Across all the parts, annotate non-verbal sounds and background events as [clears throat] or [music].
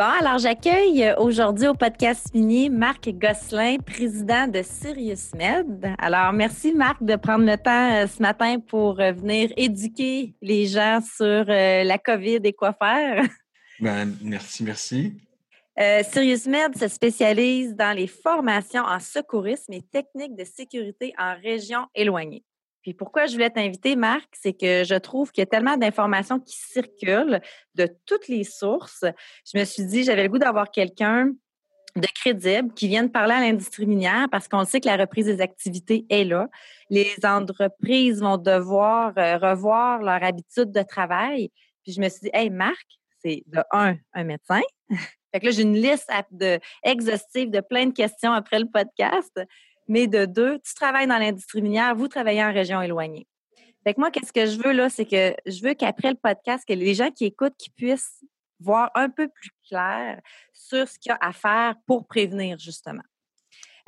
Bon, alors j'accueille euh, aujourd'hui au podcast fini Marc Gosselin, président de SiriusMed. Alors, merci Marc de prendre le temps euh, ce matin pour euh, venir éduquer les gens sur la COVID et quoi faire. [laughs] Ben, merci, merci. SiriusMed se spécialise dans les formations en secourisme et techniques de sécurité en régions éloignées. Puis pourquoi je voulais t'inviter, Marc, c'est que je trouve qu'il y a tellement d'informations qui circulent de toutes les sources. Je me suis dit, j'avais le goût d'avoir quelqu'un de crédible qui vienne parler à l'industrie minière parce qu'on sait que la reprise des activités est là. Les entreprises vont devoir euh, revoir leur habitude de travail. Puis je me suis dit, hey, Marc, c'est de un, un médecin. [laughs] fait que là, j'ai une liste exhaustive de plein de questions après le podcast mais de deux, tu travailles dans l'industrie minière, vous travaillez en région éloignée. Fait que moi, qu'est-ce que je veux là, c'est que je veux qu'après le podcast, que les gens qui écoutent, puissent voir un peu plus clair sur ce qu'il y a à faire pour prévenir, justement.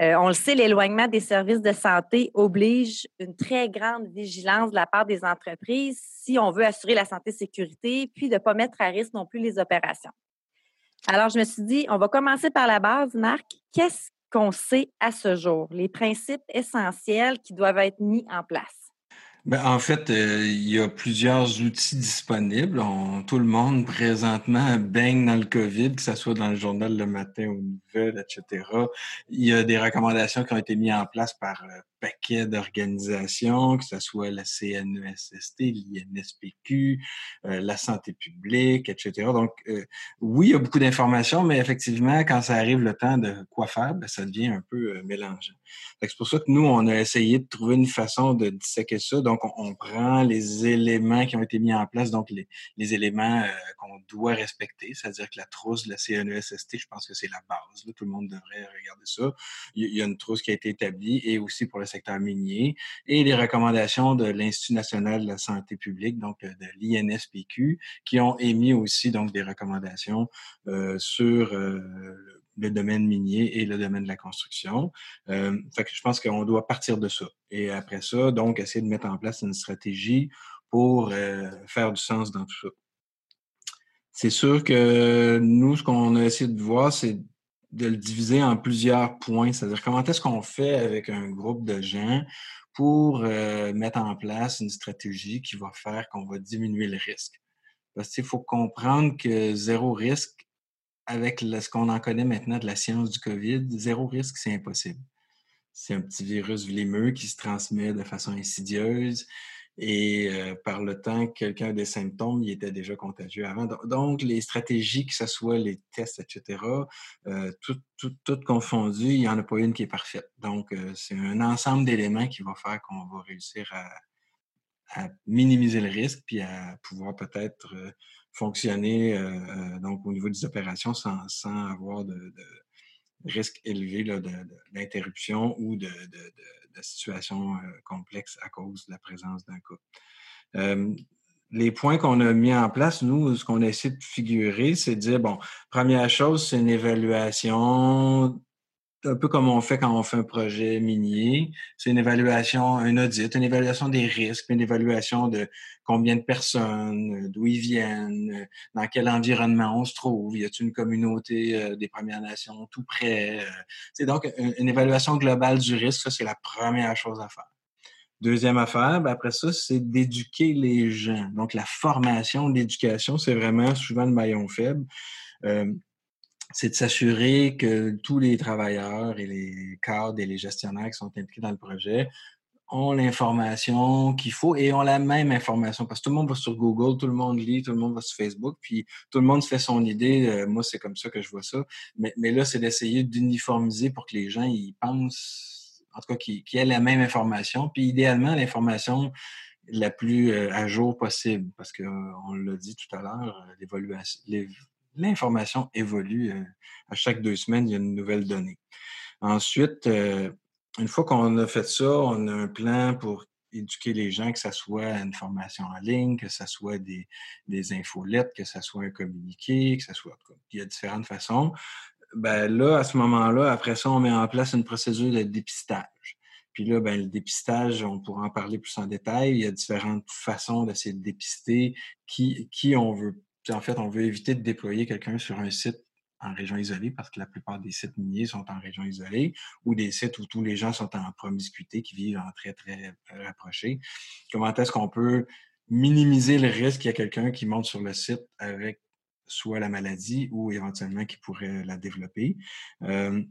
Euh, on le sait, l'éloignement des services de santé oblige une très grande vigilance de la part des entreprises si on veut assurer la santé sécurité, puis de ne pas mettre à risque non plus les opérations. Alors, je me suis dit, on va commencer par la base, Marc. Qu'est-ce qu'on sait à ce jour, les principes essentiels qui doivent être mis en place? Ben, en fait, euh, il y a plusieurs outils disponibles. tout le monde présentement baigne dans le COVID, que ce soit dans le journal le matin ou nouvelles, etc. Il y a des recommandations qui ont été mises en place par euh, paquet d'organisations, que ce soit la CNESST, l'INSPQ, euh, la santé publique, etc. Donc, euh, oui, il y a beaucoup d'informations, mais effectivement, quand ça arrive le temps de quoi faire, ben, ça devient un peu euh. C'est pour ça que nous, on a essayé de trouver une façon de disséquer ça. Donc, on, prend les éléments qui ont été mis en place, donc les, éléments qu'on doit respecter, c'est-à-dire que la trousse de la CNESST, je pense que c'est la base. Tout le monde devrait regarder ça. Il y a une trousse qui a été établie et aussi pour le secteur minier, et les recommandations de l'Institut national de la santé publique, donc euh, de l'INSPQ, qui ont émis aussi donc des recommandations euh, sur euh, le domaine minier et le domaine de la construction. Euh, fait je pense qu'on doit partir de ça. Et après ça, donc, essayer de mettre en place une stratégie pour faire du sens dans tout ça. C'est sûr que nous, ce qu'on a essayé de voir, c'est de le diviser en plusieurs points, c'est-à-dire comment est-ce qu'on fait avec un groupe de gens pour euh, mettre en place une stratégie qui va faire qu'on va diminuer le risque? Parce qu'il faut comprendre que zéro risque, avec ce qu'on en connaît maintenant de la science du COVID, zéro risque, c'est impossible. C'est un petit virus vlimeux qui se transmet de façon insidieuse. Et euh, par le temps que quelqu'un a des symptômes, il était déjà contagieux avant. Donc, les stratégies, que ce soit les tests, etc., euh, toutes tout, confondues, il n'y en a pas une qui est parfaite. Donc, euh, c'est un ensemble d'éléments qui va faire qu'on va réussir à, minimiser le risque, puis à pouvoir peut-être fonctionner donc au niveau des opérations sans, sans avoir de, de risque élevé d'interruption ou de, de situations euh, complexes à cause de la présence d'un cas. les points qu'on a mis en place, nous, ce qu'on a essayé de figurer, c'est de dire, bon, première chose, c'est une évaluation un peu comme on fait quand on fait un projet minier. C'est une évaluation, un audit, une évaluation des risques, une évaluation de combien de personnes, d'où ils viennent, dans quel environnement on se trouve, y a-t-il une communauté euh, des Premières Nations tout près. Euh. C'est donc une, évaluation globale du risque, ça c'est la première chose à faire. Deuxième affaire, ben après ça, c'est d'éduquer les gens. Donc la formation, l'éducation, c'est vraiment souvent le maillon faible. Euh, c'est de s'assurer que tous les travailleurs et les cadres et les gestionnaires qui sont impliqués dans le projet ont l'information qu'il faut et ont la même information. Parce que tout le monde va sur Google, tout le monde lit, tout le monde va sur Facebook, puis tout le monde se fait son idée. Euh, moi, c'est comme ça que je vois ça. Mais, mais là, c'est d'essayer d'uniformiser pour que les gens ils pensent, en tout cas, qu'ils aient la même information. Puis idéalement, l'information la plus euh, à jour possible. Parce que euh, l'a dit tout à l'heure, l'évaluation l'information évolue. Euh, à chaque deux semaines, il y a une nouvelle donnée. Ensuite, euh, une fois qu'on a fait ça, on a un plan pour éduquer les gens, que ce soit une formation en ligne, que ce soit des, des infolettes, que ce soit un communiqué, que ce soit... Il y a différentes façons. Ben là, à ce moment-là, après ça, on met en place une procédure de dépistage. Puis là, ben, le dépistage, on pourra en parler plus en détail. Il y a différentes façons d'essayer de dépister qui, qui on veut. En fait, on veut éviter de déployer quelqu'un sur un site en région isolée parce que la plupart des sites miniers sont en région isolée ou des sites où tous les gens sont en promiscuité, qui vivent en très, très rapprochés. Comment est-ce qu'on peut minimiser le risque qu'il y a quelqu'un qui monte sur le site avec soit la maladie ou éventuellement qui pourrait la développer? Euh,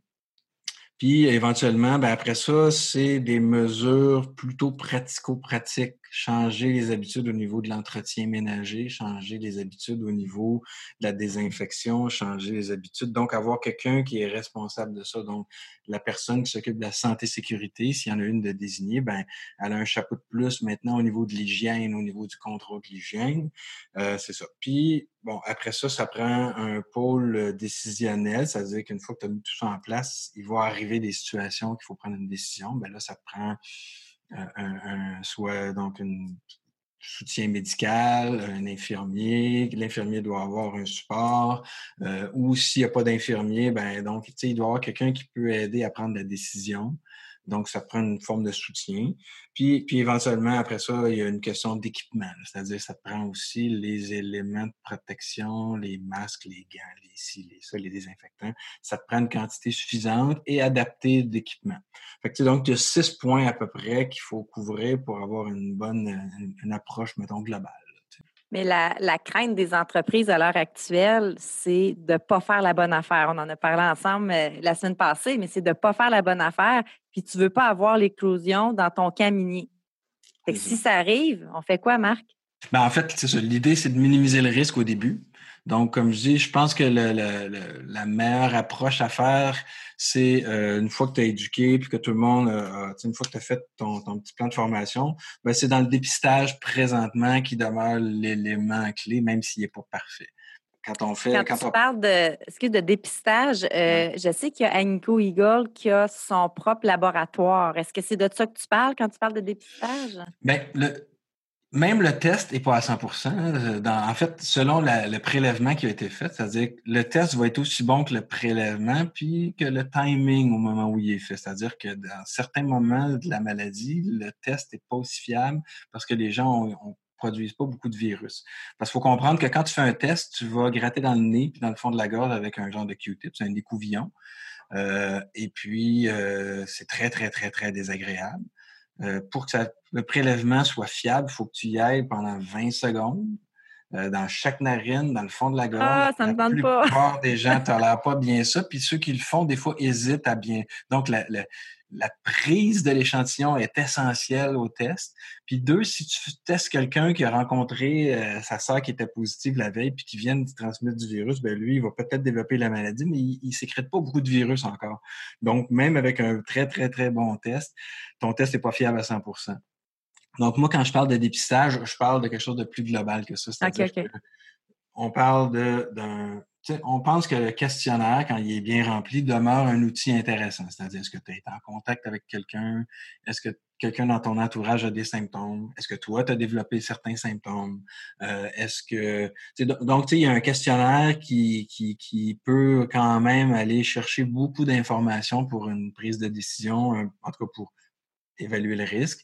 puis éventuellement, ben après ça, c'est des mesures plutôt pratico-pratiques. Changer les habitudes au niveau de l'entretien ménager, changer les habitudes au niveau de la désinfection, changer les habitudes. Donc, avoir quelqu'un qui est responsable de ça. Donc, la personne qui s'occupe de la santé-sécurité, s'il y en a une de désignée, ben, elle a un chapeau de plus maintenant au niveau de l'hygiène, au niveau du contrôle de l'hygiène. Euh, c'est ça. Puis, Bon, après ça, ça prend un pôle euh, décisionnel, c'est-à-dire qu'une fois que tu as mis tout ça en place, il va arriver des situations qu'il faut prendre une décision. Ben là, ça prend euh, un, soit donc un soutien médical, un infirmier. L'infirmier doit avoir un support. Euh, ou s'il n'y a pas d'infirmier, ben donc, il doit avoir quelqu'un qui peut aider à prendre la décision. Donc, ça prend une forme de soutien. Puis, puis éventuellement, après ça, il y a une question d'équipement. C'est-à-dire, ça prend aussi les éléments de protection, les masques, les gants, les ci, les ça, les désinfectants. Ça prend une quantité suffisante et adaptée d'équipement. Fait que, donc, il y a six points à peu près qu'il faut couvrir pour avoir une bonne une approche, mettons, globale. Mais la, crainte des entreprises à l'heure actuelle, c'est de ne pas faire la bonne affaire. On en a parlé ensemble euh, la semaine passée, mais c'est de ne pas faire la bonne affaire, puis tu ne veux pas avoir l'éclosion dans ton caminier. si ça arrive, on fait quoi, Marc? Ben, en fait, c'est ça. L'idée, c'est de minimiser le risque au début. Donc, comme je dis, je pense que la meilleure approche à faire, c'est euh, une fois que tu as éduqué, puis que tout le monde, euh, une fois que tu as fait ton, petit plan de formation, ben, c'est dans le dépistage présentement qui demeure l'élément clé, même s'il n'est pas parfait. Quand on fait. Quand, tu parles de, de dépistage, euh, je sais qu'il y a Aniko Eagle qui a son propre laboratoire. Est-ce que c'est de ça que tu parles quand tu parles de dépistage? Bien, le, même le test n'est pas à 100% En fait, selon le prélèvement qui a été fait, c'est-à-dire que le test va être aussi bon que le prélèvement, puis que le timing au moment où il est fait. C'est-à-dire que dans certains moments de la maladie, le test n'est pas aussi fiable parce que les gens ne produisent pas beaucoup de virus. Parce qu'il faut comprendre que quand tu fais un test, tu vas gratter dans le nez puis dans le fond de la gorge avec un genre de Q-tip, c'est un découvillon. Euh, et puis, euh, c'est très, très, très, très désagréable. Euh, pour que le prélèvement soit fiable, il faut que tu y ailles pendant 20 secondes. Euh, dans chaque narine, dans le fond de la gorge. Ah, ça ne me tente pas. La plupart des gens ne tolèrent pas bien ça. Puis ceux qui le font, des fois, hésitent à bien. Donc, la, la prise de l'échantillon est essentielle au test. Puis deux, si tu testes quelqu'un qui a rencontré euh, sa sœur qui était positive la veille puis qui vient de transmettre du virus, ben lui, il va peut-être développer la maladie, mais il, ne sécrète pas beaucoup de virus encore. Donc, même avec un très, très, très bon test, ton test n'est pas fiable à 100% Donc, moi, quand je parle de dépistage, je parle de quelque chose de plus global que ça. on parle d'un on pense que le questionnaire, quand il est bien rempli, demeure un outil intéressant. C'est-à-dire, est-ce que tu es en contact avec quelqu'un? Est-ce que quelqu'un dans ton entourage a des symptômes? Est-ce que toi, tu as développé certains symptômes? Euh, est-ce que. Donc, il y a un questionnaire qui, qui, qui, peut quand même aller chercher beaucoup d'informations pour une prise de décision, en tout cas pour évaluer le risque.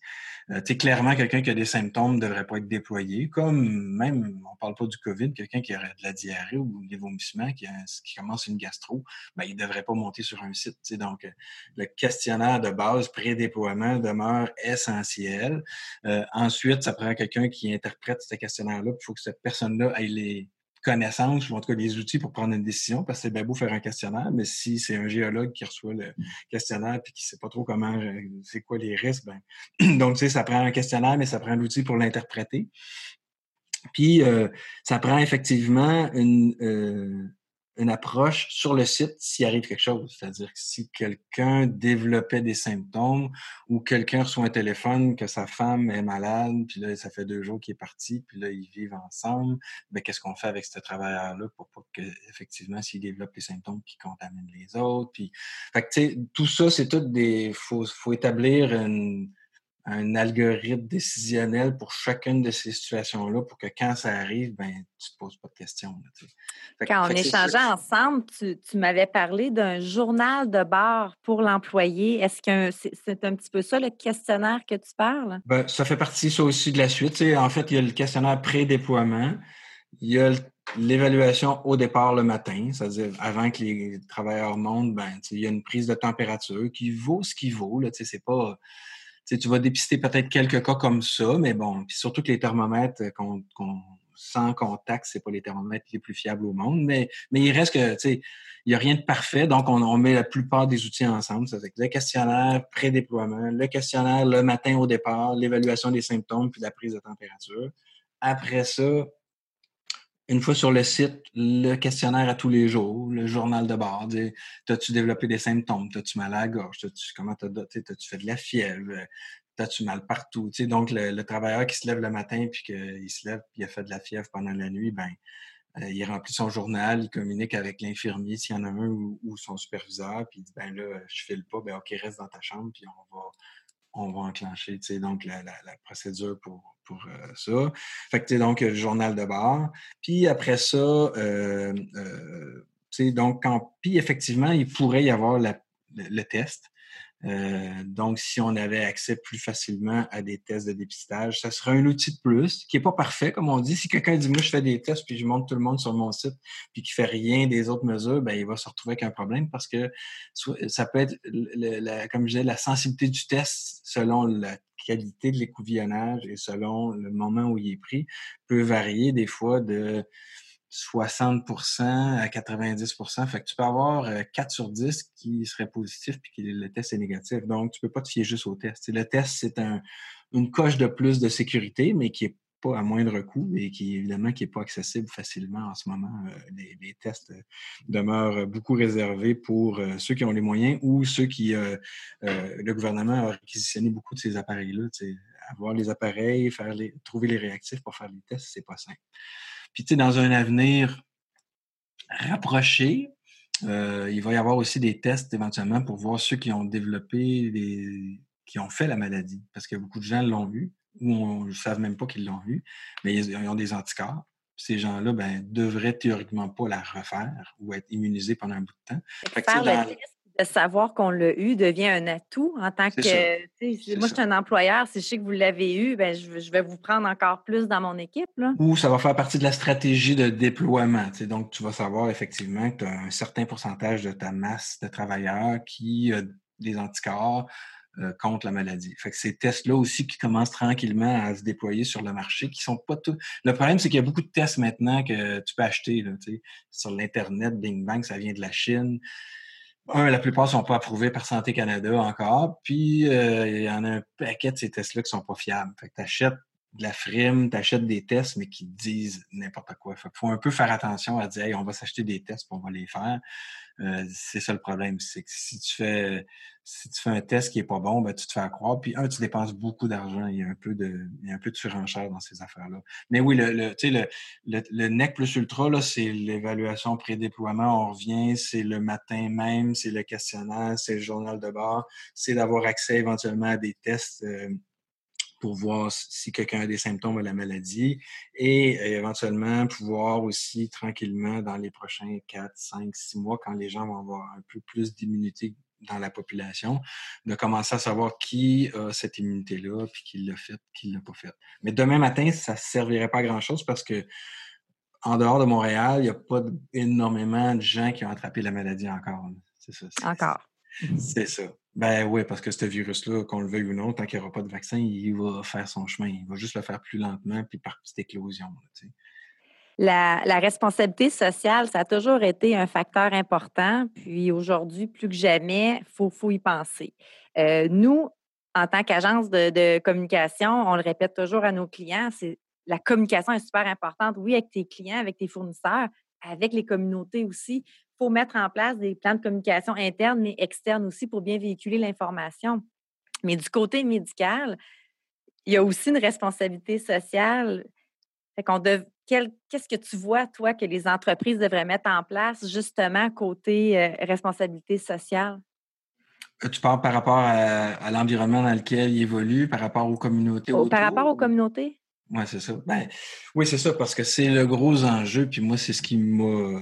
Euh, clairement, quelqu'un qui a des symptômes ne devrait pas être déployé, comme même, on ne parle pas du COVID, quelqu'un qui aurait de la diarrhée ou des vomissements, qui, qui commence une gastro, ben, il ne devrait pas monter sur un site. Donc, euh, le questionnaire de base pré-déploiement demeure essentiel. Euh, ensuite, ça prend quelqu'un qui interprète ce questionnaire-là. Il faut que cette personne-là ait les, connaissances ou en tout cas des outils pour prendre une décision parce que c'est bien beau faire un questionnaire, mais si c'est un géologue qui reçoit le questionnaire et qui ne sait pas trop comment, euh, c'est quoi les risques, ben, [clears throat] donc tu sais, ça prend un questionnaire, mais ça prend l'outil pour l'interpréter. Puis, euh, ça prend effectivement une, euh, une approche sur le site s'il arrive quelque chose. C'est-à-dire que si quelqu'un développait des symptômes ou quelqu'un reçoit un téléphone que sa femme est malade, puis là, ça fait deux jours qu'il est parti, puis là, ils vivent ensemble, ben, qu'est-ce qu'on fait avec ce travailleur-là pour pas que, effectivement, s'il développe des symptômes qui contaminent les autres. Puis, fait que, tout ça, c'est tout des. faut, faut établir une un algorithme décisionnel pour chacune de ces situations-là pour que quand ça arrive, ben, tu te poses pas de questions. quand on échangeait ensemble, tu, m'avais parlé d'un journal de bord pour l'employé. Est-ce que c'est un petit peu ça le questionnaire que tu parles? Ben, ça fait partie, ça aussi, de la suite. en fait, il y a le questionnaire pré-déploiement. Il y a l'évaluation au départ le matin, c'est-à-dire avant que les travailleurs montent, ben, il y a une prise de température qui vaut ce qu'il vaut. Pas tu vas dépister peut-être quelques cas comme ça, mais bon, puis surtout que les thermomètres qu'on sans contact, c'est pas les thermomètres les plus fiables au monde, mais, mais il reste que, tu sais, il n'y a rien de parfait, donc on, met la plupart des outils ensemble. C'est le questionnaire pré-déploiement, le questionnaire le matin au départ, l'évaluation des symptômes, puis la prise de température. Après ça, une fois sur le site, le questionnaire à tous les jours, le journal de bord, t'as-tu développé des symptômes, t'as-tu mal à la gorge, t'as-tu, comment t'as, t'as-tu fait de la fièvre, t'as-tu mal partout, sais donc le, travailleur qui se lève le matin puis qu'il se lève puis il a fait de la fièvre pendant la nuit, ben euh, il remplit son journal, il communique avec l'infirmier s'il y en a un ou, son superviseur, puis il dit ben là je file pas, ben ok reste dans ta chambre puis on va on va enclencher donc la, procédure pour, pour euh, ça. Fait que donc le journal de bord. Puis après ça, euh, euh, donc quand, puis effectivement, il pourrait y avoir le, test. Euh, donc, si on avait accès plus facilement à des tests de dépistage, ça serait un outil de plus qui n'est pas parfait, comme on dit. Si quelqu'un dit, moi, je fais des tests, puis je montre tout le monde sur mon site, puis qui fait rien des autres mesures, ben, il va se retrouver avec un problème parce que ça peut être, comme je disais, la sensibilité du test selon la qualité de l'écouvillonnage et selon le moment où il est pris peut varier des fois de 60% à 90% Fait que tu peux avoir 4 euh, sur 10 qui seraient positifs puis que le test est négatif. Donc, tu peux pas te fier juste au test. le test, c'est un, une coche de plus de sécurité, mais qui est pas à moindre coût et qui, évidemment, qui n'est pas accessible facilement en ce moment. Euh, les, tests euh, demeurent beaucoup réservés pour ceux qui ont les moyens ou ceux qui... le gouvernement a réquisitionné beaucoup de ces appareils-là. Avoir les appareils, faire les, trouver les réactifs pour faire les tests, c'est pas simple. Puis, tu sais, dans un avenir rapproché, euh, il va y avoir aussi des tests éventuellement pour voir ceux qui ont développé, les, qui ont fait la maladie. Parce que beaucoup de gens l'ont vu ou ne savent même pas qu'ils l'ont vu, mais ils, ont des anticorps. Ces gens-là ben, devraient théoriquement pas la refaire ou être immunisés pendant un bout de temps. Fait que, de savoir qu'on l'a eu devient un atout en tant que. Moi, je suis un employeur. Si je sais que vous l'avez eu, ben, je, vais vous prendre encore plus dans mon équipe. Ou ça va faire partie de la stratégie de déploiement. Donc, tu vas savoir effectivement que tu as un certain pourcentage de ta masse de travailleurs qui a des anticorps euh, contre la maladie. Fait que ces tests-là aussi qui commencent tranquillement à se déployer sur le marché, qui sont pas tout. Le problème, c'est qu'il y a beaucoup de tests maintenant que tu peux acheter là, sur l'Internet, Bing Bang, ça vient de la Chine un, la plupart sont pas approuvés par Santé Canada encore. Puis, euh, il y en a un paquet de ces tests-là qui sont pas fiables. Fait que tu achètes de la frime, tu achètes des tests, mais qui disent n'importe quoi. Fait faut un peu faire attention à dire, hey, on va s'acheter des tests, on va les faire. Euh, c'est ça le problème, c'est que si tu fais si tu fais un test qui est pas bon, ben, tu te fais croire. Puis un, tu dépenses beaucoup d'argent. Il y a un peu de il y a un peu de surenchère dans ces affaires-là. Mais oui, le, le, le, le, le NEC plus ultra, là, c'est l'évaluation pré-déploiement. On revient, c'est le matin même, c'est le questionnaire, c'est le journal de bord, c'est d'avoir accès éventuellement à des tests. Euh, pour voir si quelqu'un a des symptômes de la maladie et euh, éventuellement pouvoir aussi tranquillement dans les prochains 4, 5, 6 mois, quand les gens vont avoir un peu plus d'immunité dans la population, de commencer à savoir qui a cette immunité-là, puis qui l'a fait, qui ne l'a pas fait. Mais demain matin, ça ne servirait pas à grand-chose parce que en dehors de Montréal, il n'y a pas énormément de gens qui ont attrapé la maladie encore. C'est ça. Encore. C'est ça. Ben oui, parce que ce virus-là, qu'on le veuille ou non, tant qu'il n'y aura pas de vaccin, il va faire son chemin. Il va juste le faire plus lentement, puis par petite éclosion. la, responsabilité sociale, ça a toujours été un facteur important. Puis aujourd'hui, plus que jamais, il faut, y penser. Euh, nous, en tant qu'agence de, de, communication, on le répète toujours à nos clients, c'est la communication est super importante, oui, avec tes clients, avec tes fournisseurs, avec les communautés aussi faut mettre en place des plans de communication internes, mais externes aussi pour bien véhiculer l'information. Mais du côté médical, il y a aussi une responsabilité sociale. Qu'est-ce que tu vois, toi, que les entreprises devraient mettre en place justement côté euh, responsabilité sociale? Euh, tu parles par rapport à, l'environnement dans lequel il évolue, par rapport aux communautés oh, Par rapport aux communautés? Oui, c'est ça. Ben, oui, c'est ça, parce que c'est le gros enjeu, puis moi, c'est ce qui m'a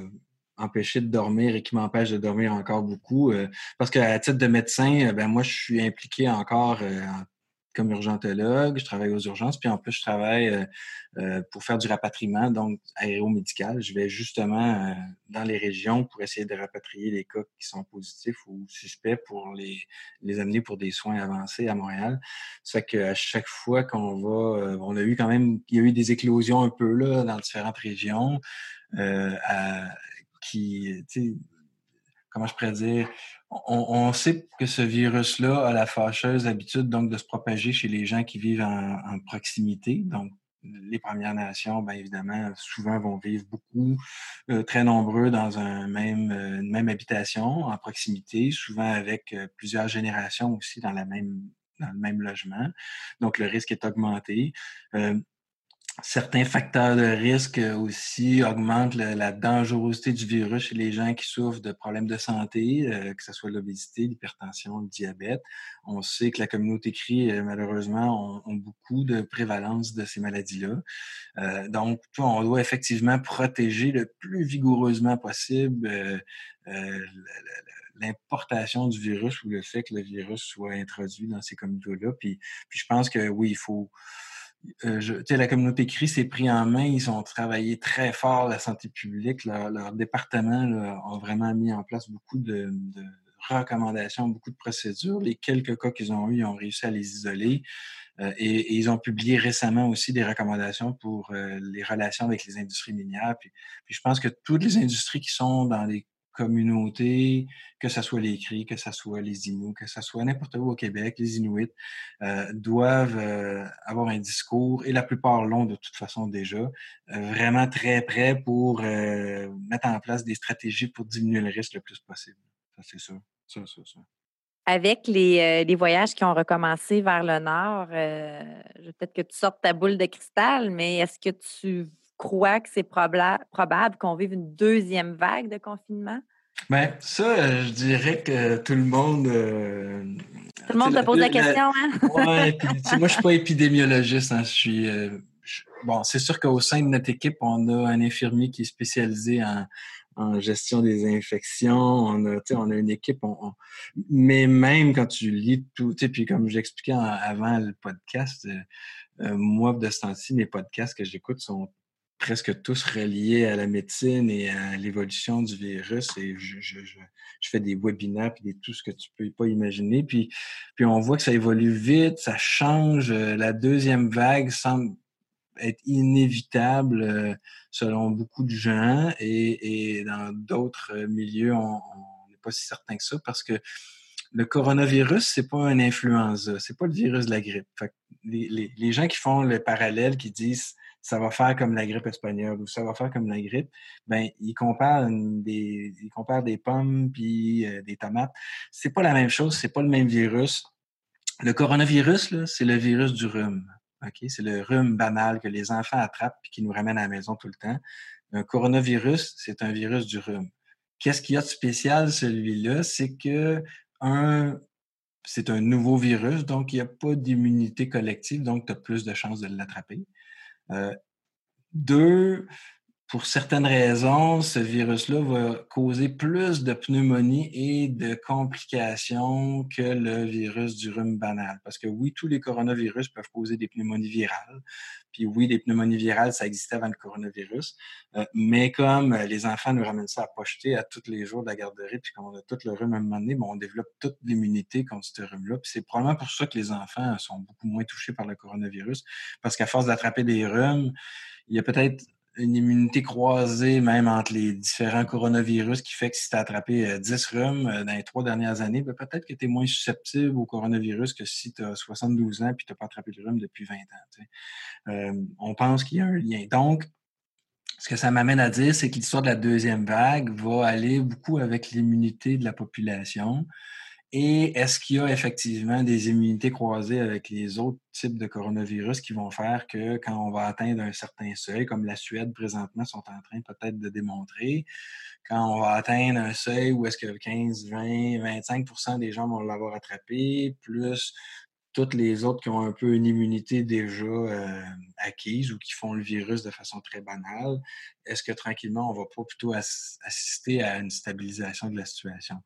empêché de dormir et qui m'empêche de dormir encore beaucoup. Euh, parce qu'à titre de médecin, ben moi, je suis impliqué encore en comme urgentologue, je travaille aux urgences, puis en plus, je travaille euh, euh, pour faire du rapatriement, donc aéromédical. Je vais justement euh, dans les régions pour essayer de rapatrier les cas qui sont positifs ou suspects pour les, les amener pour des soins avancés à Montréal. Fait qu'à chaque fois qu'on va, on a eu quand même, il y a eu des éclosions un peu là dans différentes régions qui, comment je pourrais dire, on, sait que ce virus-là a la fâcheuse habitude donc de se propager chez les gens qui vivent en, proximité. Donc, les Premières Nations, bien évidemment, souvent vont vivre beaucoup, euh, très nombreux dans un même, euh, une même habitation, en proximité, souvent avec euh, plusieurs générations aussi dans le même logement. Donc, le risque est augmenté certains facteurs de risque aussi augmentent la dangerosité du virus chez les gens qui souffrent de problèmes de santé, euh, que ce soit l'obésité, l'hypertension, le diabète. On sait que la communauté CRI, euh, malheureusement, ont, beaucoup de prévalence de ces maladies-là. Euh, donc, on doit effectivement protéger le plus vigoureusement possible l'importation du virus ou le fait que le virus soit introduit dans ces communautés-là. Puis, puis je pense que oui, il faut euh, la communauté CRI s'est pris en main, ils ont travaillé très fort la santé publique. Leur, département là, a vraiment mis en place beaucoup de, recommandations, beaucoup de procédures. Les quelques cas qu'ils ont eu, ils ont réussi à les isoler. Euh, et, ils ont publié récemment aussi des recommandations pour euh, les relations avec les industries minières. je pense que toutes les industries qui sont dans les communautés, que ce soit les Cris, que ce soit les Inuits, que ce soit n'importe où au Québec, les Inuits euh, doivent euh, avoir un discours, et la plupart l'ont de toute façon déjà, euh, vraiment très prêt pour mettre en place des stratégies pour diminuer le risque le plus possible. Ça, c'est sûr. Ça, ça, ça. Avec les, les, voyages qui ont recommencé vers le nord, peut-être que tu sortes ta boule de cristal, mais est-ce que tu crois que c'est probable qu'on vive une deuxième vague de confinement? Bien, ça, euh, je dirais que tout le monde. Euh, tout le monde te pose la, question, hein? oui, [laughs] moi, je ne suis pas épidémiologiste. Hein, je suis. Euh, bon, c'est sûr qu'au sein de notre équipe, on a un infirmier qui est spécialisé en, gestion des infections. On a, on a une équipe. mais même quand tu lis tout, puis comme j'expliquais avant le podcast, moi, de ce temps-ci, mes podcasts que j'écoute sont presque tous reliés à la médecine et à l'évolution du virus. Et je, je, je, fais des webinaires et tout ce que tu peux pas imaginer. Puis, puis on voit que ça évolue vite, ça change. Euh, la deuxième vague semble être inévitable euh, selon beaucoup de gens et, et dans d'autres euh, milieux, on n'est pas si certain que ça parce que le coronavirus, c'est pas un influenza, c'est pas le virus de la grippe. Les, les, les, gens qui font le parallèle, qui disent ça va faire comme la grippe espagnole ou ça va faire comme la grippe, ben ils comparent des ils comparent des pommes puis euh, des tomates. C'est pas la même chose, c'est pas le même virus. Le coronavirus c'est le virus du rhume. OK, c'est le rhume banal que les enfants attrapent puis qui nous ramène à la maison tout le temps. Un coronavirus, c'est un virus du rhume. Qu'est-ce qu'il y a de spécial celui-là, c'est que un c'est un nouveau virus, donc il n'y a pas d'immunité collective, donc tu as plus de chances de l'attraper. Euh, deux, pour certaines raisons, ce virus-là va causer plus de pneumonie et de complications que le virus du rhume banal. Parce que oui, tous les coronavirus peuvent causer des pneumonies virales. Puis oui, les pneumonies virales, ça existait avant le coronavirus. Euh, mais comme les enfants nous ramènent ça à pocheter à tous les jours de la garderie, puis qu'on a tout le rhume à un moment donné, on développe toute l'immunité contre ce rhume-là. Puis c'est probablement pour ça que les enfants sont beaucoup moins touchés par le coronavirus. Parce qu'à force d'attraper des rhumes, il y a peut-être une immunité croisée même entre les différents coronavirus qui fait que si tu as attrapé 10 euh, rhumes euh, dans les trois dernières années, ben, peut-être que tu es moins susceptible au coronavirus que si tu as 72 ans et tu n'as pas attrapé le rhume depuis 20 ans. Euh, on pense qu'il y a un lien. Donc, ce que ça m'amène à dire, c'est que l'histoire de la deuxième vague va aller beaucoup avec l'immunité de la population Et est-ce qu'il y a effectivement des immunités croisées avec les autres types de coronavirus qui vont faire que quand on va atteindre un certain seuil, comme la Suède présentement sont en train peut-être de démontrer, quand on va atteindre un seuil où est-ce que 15, 20, 25% des gens vont l'avoir attrapé, plus toutes les autres qui ont un peu une immunité déjà euh, acquise ou qui font le virus de façon très banale, est-ce que tranquillement, on va pas plutôt assister à une stabilisation de la situation?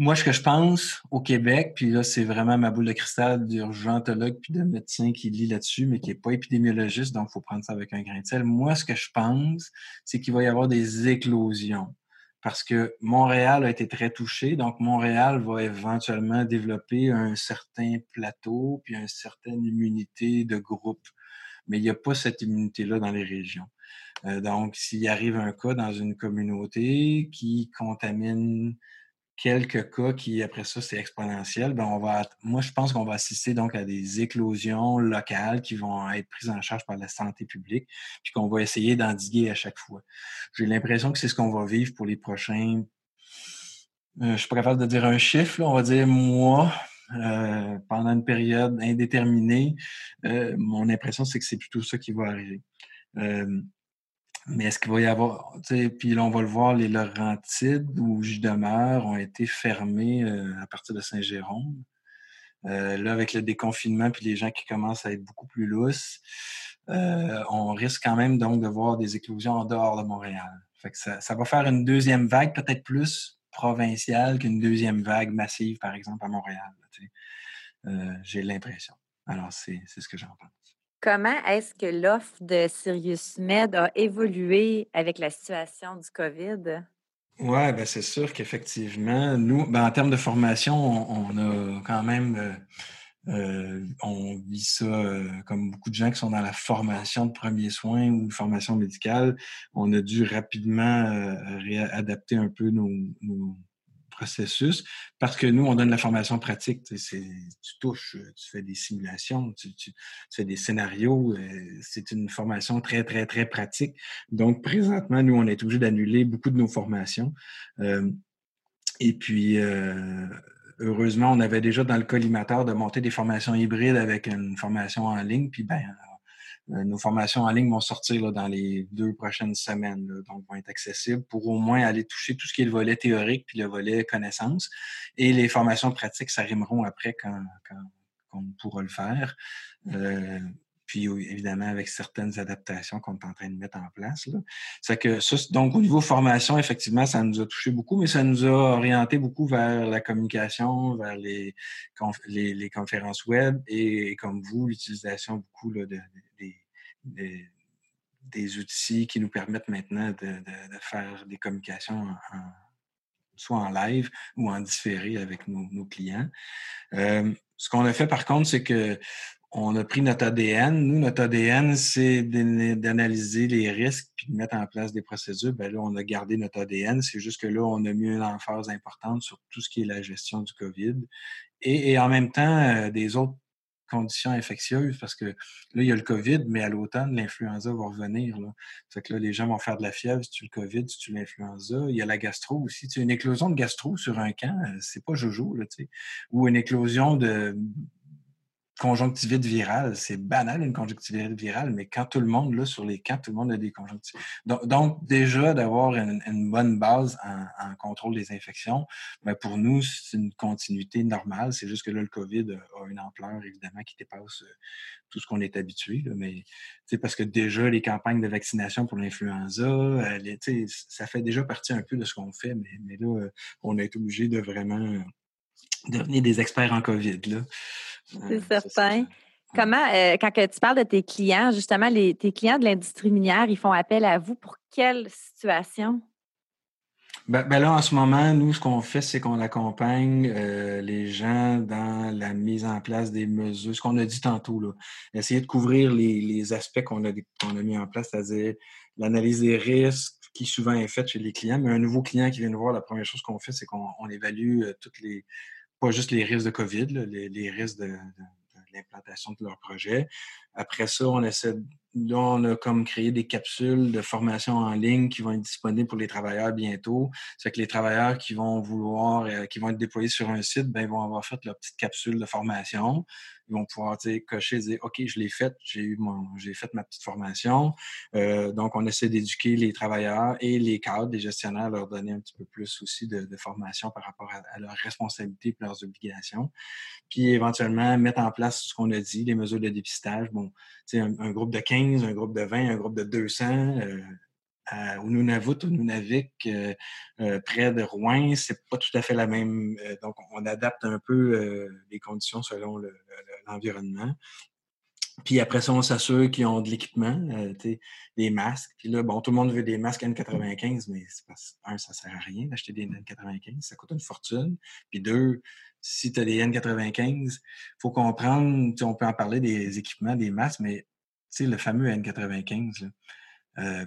Moi, ce que je pense au Québec, puis là, c'est vraiment ma boule de cristal d'urgentologue puis de médecin qui lit là-dessus, mais qui n'est pas épidémiologiste, donc il faut prendre ça avec un grain de sel. Moi, ce que je pense, c'est qu'il va y avoir des éclosions. Parce que Montréal a été très touché, donc Montréal va éventuellement développer un certain plateau puis une certaine immunité de groupe. Mais il n'y a pas cette immunité-là dans les régions. Euh, donc, s'il arrive un cas dans une communauté qui contamine quelques cas qui, après ça, c'est exponentiel, ben on va, moi, je pense qu'on va assister donc à des éclosions locales qui vont être prises en charge par la santé publique, puis qu'on va essayer d'endiguer à chaque fois. J'ai l'impression que c'est ce qu'on va vivre pour les prochains. Euh, je suis pas de dire un chiffre, on va dire mois, euh, pendant une période indéterminée. Euh, mon impression, c'est que c'est plutôt ça qui va arriver. Mais est-ce qu'il va y avoir, puis là, on va le voir, les Laurentides où je demeure ont été fermés euh, à partir de Saint-Jérôme. Euh, là, avec le déconfinement puis les gens qui commencent à être beaucoup plus lousses, euh, on risque quand même donc de voir des éclosions en dehors de Montréal. Fait que ça, ça va faire une deuxième vague, peut-être plus provinciale qu'une deuxième vague massive, par exemple, à Montréal. J'ai l'impression. Alors, c'est ce que j'en pense. Comment est-ce que l'offre de Sirius Med a évolué avec la situation du COVID? Oui, ben c'est sûr qu'effectivement, nous, ben en termes de formation, on, a quand même, euh, euh, on vit ça euh, comme beaucoup de gens qui sont dans la formation de premiers soins ou formation médicale. On a dû rapidement réadapter un peu nos, processus parce que nous, on donne la formation pratique. Tu, touches, tu fais des simulations, tu, fais des scénarios. Euh, c'est une formation très, très, très pratique. Donc, présentement, nous, on est obligé d'annuler beaucoup de nos formations. Euh, et puis, euh, heureusement, on avait déjà dans le collimateur de monter des formations hybrides avec une formation en ligne. Puis, ben, nos formations en ligne vont sortir dans les deux prochaines semaines, donc vont être accessibles pour au moins aller toucher tout ce qui est le volet théorique puis le volet connaissance. Et les formations pratiques s'arrimeront après quand, on pourra le faire. Euh, puis évidemment avec certaines adaptations qu'on est en train de mettre en place. Là. que ça, donc au niveau formation, effectivement, ça nous a touché beaucoup, mais ça nous a orienté beaucoup vers la communication, vers les, les, conférences web et, comme vous, l'utilisation beaucoup là, de, des, outils qui nous permettent maintenant de, faire des communications soit en live ou en différé avec nos, clients. Euh, ce qu'on a fait par contre, c'est que on a pris notre ADN. Nous, notre ADN, c'est d'analyser les risques puis de mettre en place des procédures. Bien là, on a gardé notre ADN. C'est juste que là, on a mis une emphase importante sur tout ce qui est la gestion du COVID. Et, en même temps, euh, des autres conditions infectieuses parce que là, il y a le COVID, mais à l'automne, l'influenza va revenir. Là. Que là, les gens vont faire de la fièvre si tu le COVID, si tu l'influenza. Il y a la gastro aussi. Tu une éclosion de gastro sur un camp, euh, c'est pas jojo, là, tu sais. Ou une éclosion de conjonctivite virale, c'est banal une conjonctivite virale, mais quand tout le monde, là, sur les camps, tout le monde a des conjonctivites. Donc, déjà, d'avoir une, bonne base en, contrôle des infections, ben pour nous, c'est une continuité normale. C'est juste que là, le COVID a une ampleur, évidemment, qui dépasse euh, tout ce qu'on est habitué. Là, mais parce que déjà, les campagnes de vaccination pour l'influenza, euh, ça fait déjà partie un peu de ce qu'on fait, mais, là, on été obligé de vraiment devenir des experts en COVID. Là. C'est certain. Comment, euh, quand tu parles de tes clients, justement, les, tes clients de l'industrie minière, ils font appel à vous pour quelle situation? Ben, ben là, en ce moment, nous, ce qu'on fait, c'est qu'on accompagne euh, les gens dans la mise en place des mesures, ce qu'on a dit tantôt, là. essayer de couvrir les, aspects qu'on a, qu'on a mis en place, c'est-à-dire l'analyse des risques, souvent est faite chez les clients. Mais un nouveau client qui vient nous voir, la première chose qu'on fait, c'est qu'on évalue euh, toutes les, pas juste les risques de COVID, les, risques de, l'implantation de leur projet. Après ça, on essaie là, on a comme créé des capsules de formation en ligne qui vont être disponibles pour les travailleurs bientôt. C'est que les travailleurs qui vont vouloir, euh, qui vont être déployés sur un site, ben, ils vont avoir fait leur petite capsule de formation. Ils vont pouvoir cocher, dire OK, je l'ai faite, j'ai eu mon, j'ai fait ma petite formation. Euh, donc, on essaie d'éduquer les travailleurs et les cadres, les gestionnaires, leur donner un petit peu plus aussi de, formation par rapport à, leurs responsabilités et leurs obligations. Puis éventuellement, mettre en place ce qu'on a dit, les mesures de dépistage. Bon, un, un groupe de 15, un groupe de 20, un groupe de 200. Euh, à, au Nunavut, au Nunavik, euh, euh, près de Rouen, c'est pas tout à fait la même. Euh, donc, on adapte un peu les conditions selon l'environnement. Puis après ça, on s'assure qu'ils ont de l'équipement, des masques. Puis là, bon, tout le monde veut des masques N95, mais parce, un, ça sert à rien d'acheter des N95, ça coûte une fortune. Puis deux, si tu as des N95, il faut comprendre, on peut en parler des équipements, des masques, mais le fameux N95, là,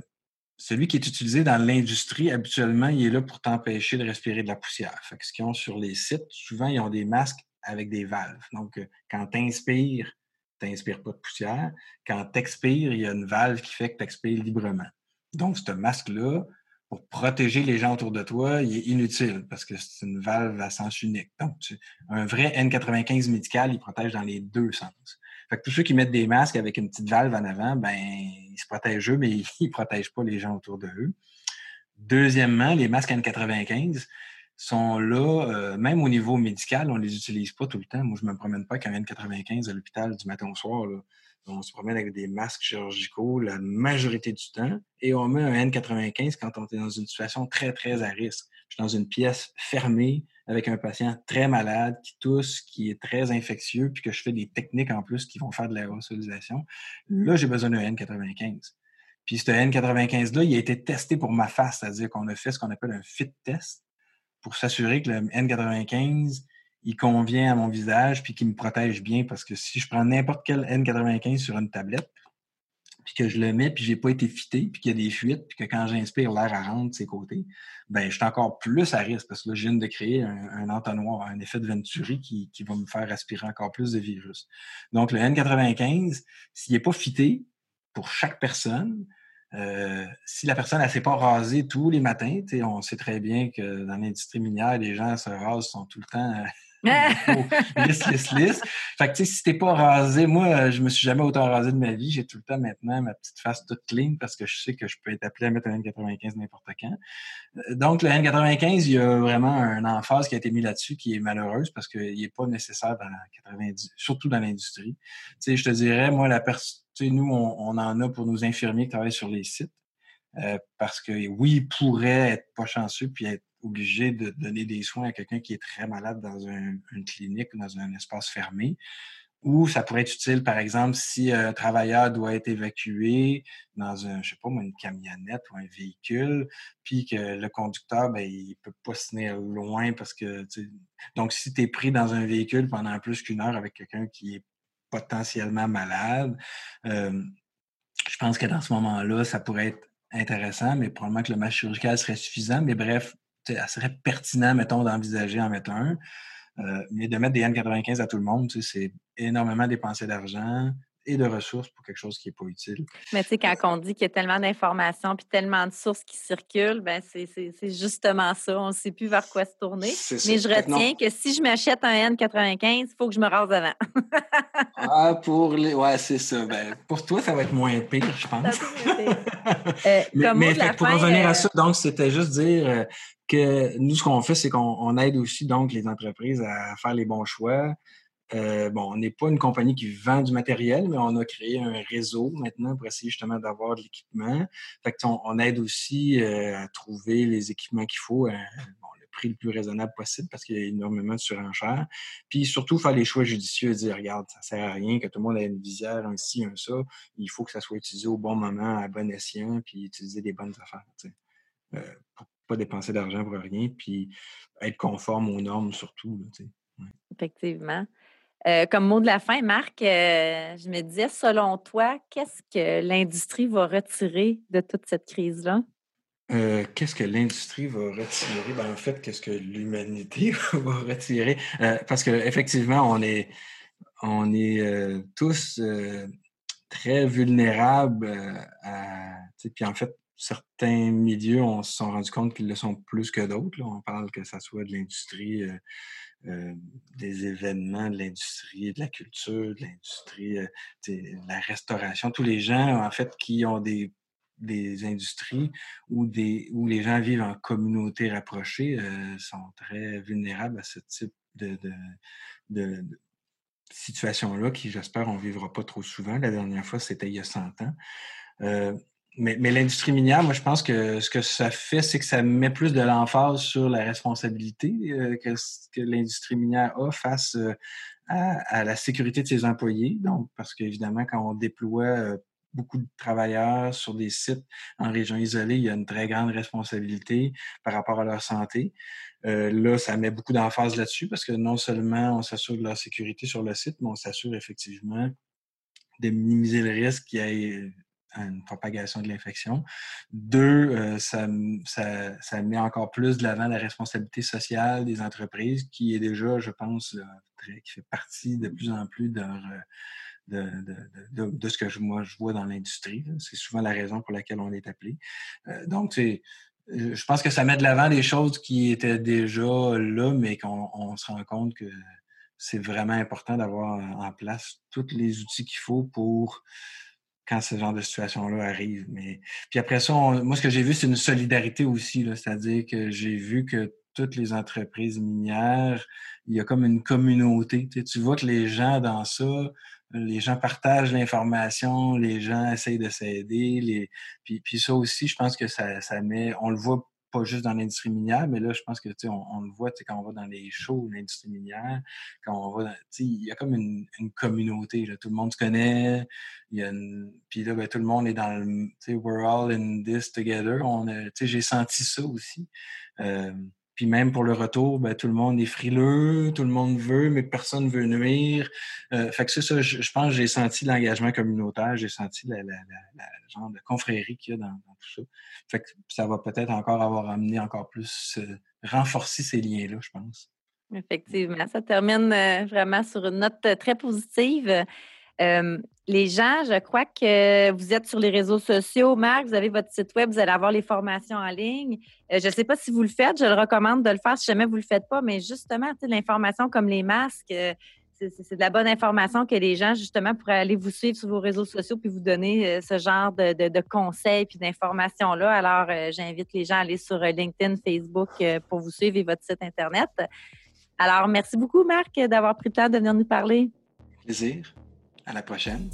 celui qui est utilisé dans l'industrie, habituellement, il est là pour t'empêcher de respirer de la poussière. Fait que ce qu'ils ont sur les sites, souvent, ils ont des masques avec des valves. Donc, euh, quand tu inspires, tu n'inspires pas de poussière. Quand tu expires, il y a une valve qui fait que tu expires librement. Donc, ce masque-là, pour protéger les gens autour de toi, il est inutile parce que c'est une valve à sens unique. Donc, un vrai N95 médical, il protège dans les deux sens. Fait que tous ceux qui mettent des masques avec une petite valve en avant, ben, ils se protègent eux, mais [laughs] ils ne protègent pas les gens autour de eux. Deuxièmement, les masques N95 sont là, euh, même au niveau médical, on ne les utilise pas tout le temps. Moi, je ne me promène pas avec un N95 à l'hôpital du matin au soir. On se promène avec des masques chirurgicaux la majorité du temps et on met un N95 quand on est dans une situation très, très à risque. Je suis dans une pièce fermée avec un patient très malade, qui tousse, qui est très infectieux, puis que je fais des techniques en plus qui vont faire de l'aérosolisation. Là, j'ai besoin d'un N95. Puis ce N95-là, il a été testé pour ma face, c'est-à-dire qu'on a fait ce qu'on appelle un fit test pour s'assurer que le N95, il convient à mon visage puis qu'il me protège bien parce que si je prends n'importe quel N95 sur une tablette, puis que je le mets, puis j'ai pas été fité, puis qu'il y a des fuites, puis que quand j'inspire, l'air rentre de ses côtés, ben je suis encore plus à risque parce que là, je viens de créer un, entonnoir, un effet de Venturi qui, qui, va me faire respirer encore plus de virus. Donc, le N95, s'il n'est pas fité pour chaque personne, euh, si la personne ne s'est pas rasée tous les matins, on sait très bien que dans l'industrie minière, les gens se rasent sont tout le temps euh, [laughs] lisse, lisse, lisse. Fait que, tu sais, si t'es pas rasé, moi, euh, je me suis jamais autant rasé de ma vie. J'ai tout le temps maintenant ma petite face toute clean parce que je sais que je peux être appelé à mettre un N95 n'importe quand. Euh, donc, le N95, il y a vraiment un emphase qui a été mis là-dessus qui est malheureuse parce qu'il n'est pas nécessaire dans 90, surtout dans l'industrie. Tu sais, je te dirais, moi, la personne, nous, on, en a pour nos infirmiers qui travaillent sur les sites. Euh, parce que oui, il pourrait être pas chanceux puis être obligé de donner des soins à quelqu'un qui est très malade dans une clinique ou dans un espace fermé. Ou ça pourrait être utile, par exemple, si un travailleur doit être évacué dans un, je sais pas une camionnette ou un véhicule, puis que le conducteur, ben, il peut pas se tenir loin parce que, donc si tu es pris dans un véhicule pendant plus qu'une heure avec quelqu'un qui est potentiellement malade, euh, je pense que dans ce moment-là, ça pourrait être intéressant, mais probablement que le match chirurgical serait suffisant. Mais bref, ça serait pertinent, mettons, d'envisager en mettre un. Euh, mais de mettre des N95 à tout le monde, c'est énormément dépenser d'argent et de ressources pour quelque chose qui n'est pas utile. Mais tu sais, quand on dit qu'il y a tellement d'informations puis tellement de sources qui circulent, ben c'est justement ça. On ne sait plus vers quoi se tourner. Mais je retiens que si je m'achète un N95, il faut que je me rase avant. [laughs] ah, pour les. Ouais, c'est ça. Ben, pour toi, ça va être moins pire, je pense. [laughs] Euh, mais, pour revenir à euh, ça, donc, c'était juste dire que nous, ce qu'on fait, c'est qu'on aide aussi donc les entreprises à faire les bons choix. Euh, bon, on n'est pas une compagnie qui vend du matériel, mais on a créé un réseau maintenant pour essayer justement d'avoir de l'équipement. Fait on, aide aussi euh, à trouver les équipements qu'il faut à le prix le plus raisonnable possible parce qu'il y a énormément de surenchères. Puis surtout faire les choix judicieux dire regarde, ça sert à rien que tout le monde ait une visière, un ci, un ça. Il faut que ça soit utilisé au bon moment, à bon escient, puis utiliser des bonnes affaires. Euh, dépenser d'argent pour rien, puis être conforme aux normes surtout. Effectivement. Euh, comme mot de la fin, Marc, euh, je me disais, selon toi, qu'est-ce que l'industrie va retirer de toute cette crise-là? Euh, qu'est-ce que l'industrie va retirer? Ben, en fait, qu'est-ce que l'humanité [laughs] va retirer? parce qu'effectivement, on est, on est tous très vulnérables à. Puis en fait, certains milieux, on se sont rendu compte qu'ils le sont plus que d'autres. On parle que ça soit de l'industrie, euh, euh, des événements, de l'industrie, de la culture, de l'industrie, euh, de la restauration. Tous les gens, en fait, qui ont des, des industries où, des, où les gens vivent en communauté rapprochée sont très vulnérables à ce type de, de, de, situation-là qui, j'espère, on vivra pas trop souvent. La dernière fois, c'était il y a 100 ans mais, mais l'industrie minière, moi, je pense que ce que ça fait, c'est que ça met plus de l'emphase sur la responsabilité euh, que, l'industrie minière a face euh, à, à, la sécurité de ses employés. Donc, parce qu'évidemment, quand on déploie euh, beaucoup de travailleurs sur des sites en région isolée, il y a une très grande responsabilité par rapport à leur santé. Euh, là, ça met beaucoup d'emphase là-dessus parce que non seulement on s'assure de leur sécurité sur le site, mais on s'assure effectivement de minimiser le risque qu'il y ait une propagation de l'infection. Deux, euh, ça, ça, ça, met encore plus de l'avant la responsabilité sociale des entreprises, qui est déjà, je pense, très, qui fait partie de plus en plus de, de ce que moi je vois dans l'industrie. C'est souvent la raison pour laquelle on est appelé. Euh, donc, c'est euh, je pense que ça met de l'avant des choses qui étaient déjà là, mais qu'on se rend compte que c'est vraiment important d'avoir en place tous les outils qu'il faut pour quand ce genre de situation-là arrive. Mais puis après ça, moi, ce que j'ai vu, c'est une solidarité aussi. C'est-à-dire que j'ai vu que toutes les entreprises minières, il y a comme une communauté. Tu, vois que les gens dans ça, les gens partagent l'information, les gens essayent de s'aider. Les... Puis, puis ça aussi, je pense que ça, ça met, on le voit pas juste dans l'industrie minière, mais là, je pense que on, on le voit quand on va dans les shows de l'industrie minière, quand on va il y a comme une, une, communauté, là, tout le monde se connaît, il y a une, puis là, ben, tout le monde est dans le, we're all in this together. On j'ai senti ça aussi. Euh, puis même pour le retour, ben, tout le monde est frileux, tout le monde veut, mais personne veut nuire. Euh, fait que c'est ça, je, pense que j'ai senti l'engagement communautaire, j'ai senti la, genre de confrérie qu'il y a dans, tout ça. Fait que ça va peut-être encore avoir amené encore plus, euh, renforcer ces liens-là, je pense. Effectivement, ça termine euh, vraiment sur une note très positive les gens, je crois que vous êtes sur les réseaux sociaux. Marc, vous avez votre site web, vous allez avoir les formations en ligne. Euh, je ne sais pas si vous le faites, je le recommande de le faire si jamais vous ne le faites pas, mais justement, l'information comme les masques, euh, c'est de la bonne information que les gens, justement, pourraient aller vous suivre sur vos réseaux sociaux puis vous donner euh, ce genre de, conseils puis d'informations-là. Alors, j'invite les gens à aller sur LinkedIn, Facebook pour vous suivre et votre site Internet. Alors, merci beaucoup, Marc, d'avoir pris le temps de venir nous parler. Plaisir. À la prochaine.